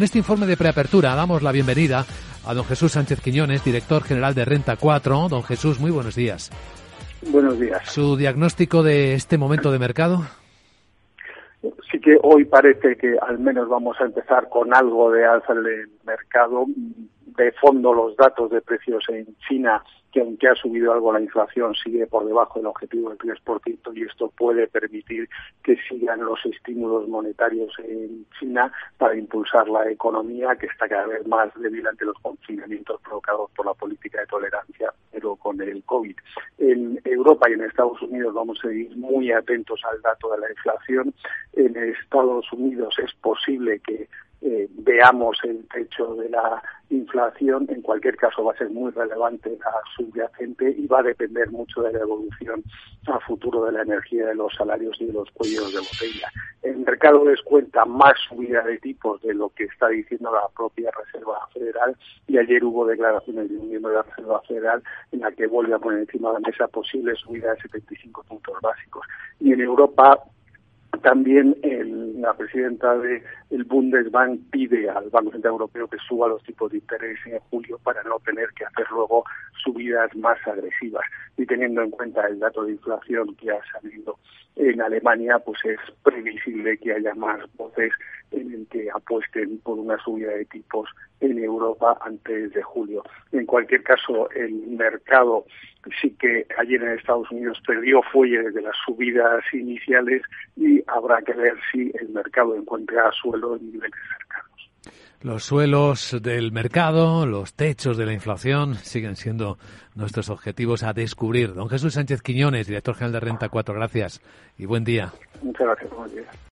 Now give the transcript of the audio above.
En este informe de preapertura damos la bienvenida a don Jesús Sánchez Quiñones, director general de Renta 4. Don Jesús, muy buenos días. Buenos días. ¿Su diagnóstico de este momento de mercado? Sí que hoy parece que al menos vamos a empezar con algo de alza en el mercado. De fondo los datos de precios en China que aunque ha subido algo la inflación, sigue por debajo del objetivo del 3% y esto puede permitir que sigan los estímulos monetarios en China para impulsar la economía, que está cada vez más débil ante los confinamientos provocados por la política de tolerancia, pero con el COVID. En Europa y en Estados Unidos vamos a seguir muy atentos al dato de la inflación. En Estados Unidos es posible que eh, veamos el techo de la inflación, en cualquier caso va a ser muy relevante la subyacente y va a depender mucho de la evolución a futuro de la energía, de los salarios y de los cuellos de botella. El mercado descuenta más subida de tipos de lo que está diciendo la propia Reserva Federal y ayer hubo declaraciones de un miembro de la Reserva Federal en la que vuelve a poner encima de la mesa posible subida de 75 puntos básicos. Y en Europa también el, la presidenta del Bundesbank pide al Banco Central Europeo que suba los tipos de interés en julio para no tener que hacer luego subidas más agresivas. Y teniendo en cuenta el dato de inflación que ha salido en Alemania, pues es previsible que haya más voces en el que apuesten por una subida de tipos en Europa antes de julio. En cualquier caso, el mercado sí que ayer en Estados Unidos perdió fuelle desde las subidas iniciales y habrá que ver si el mercado encuentra suelo en niveles cercanos. Los suelos del mercado, los techos de la inflación siguen siendo nuestros objetivos a descubrir. Don Jesús Sánchez Quiñones, director general de Renta 4, gracias y buen día. Muchas gracias, buen día.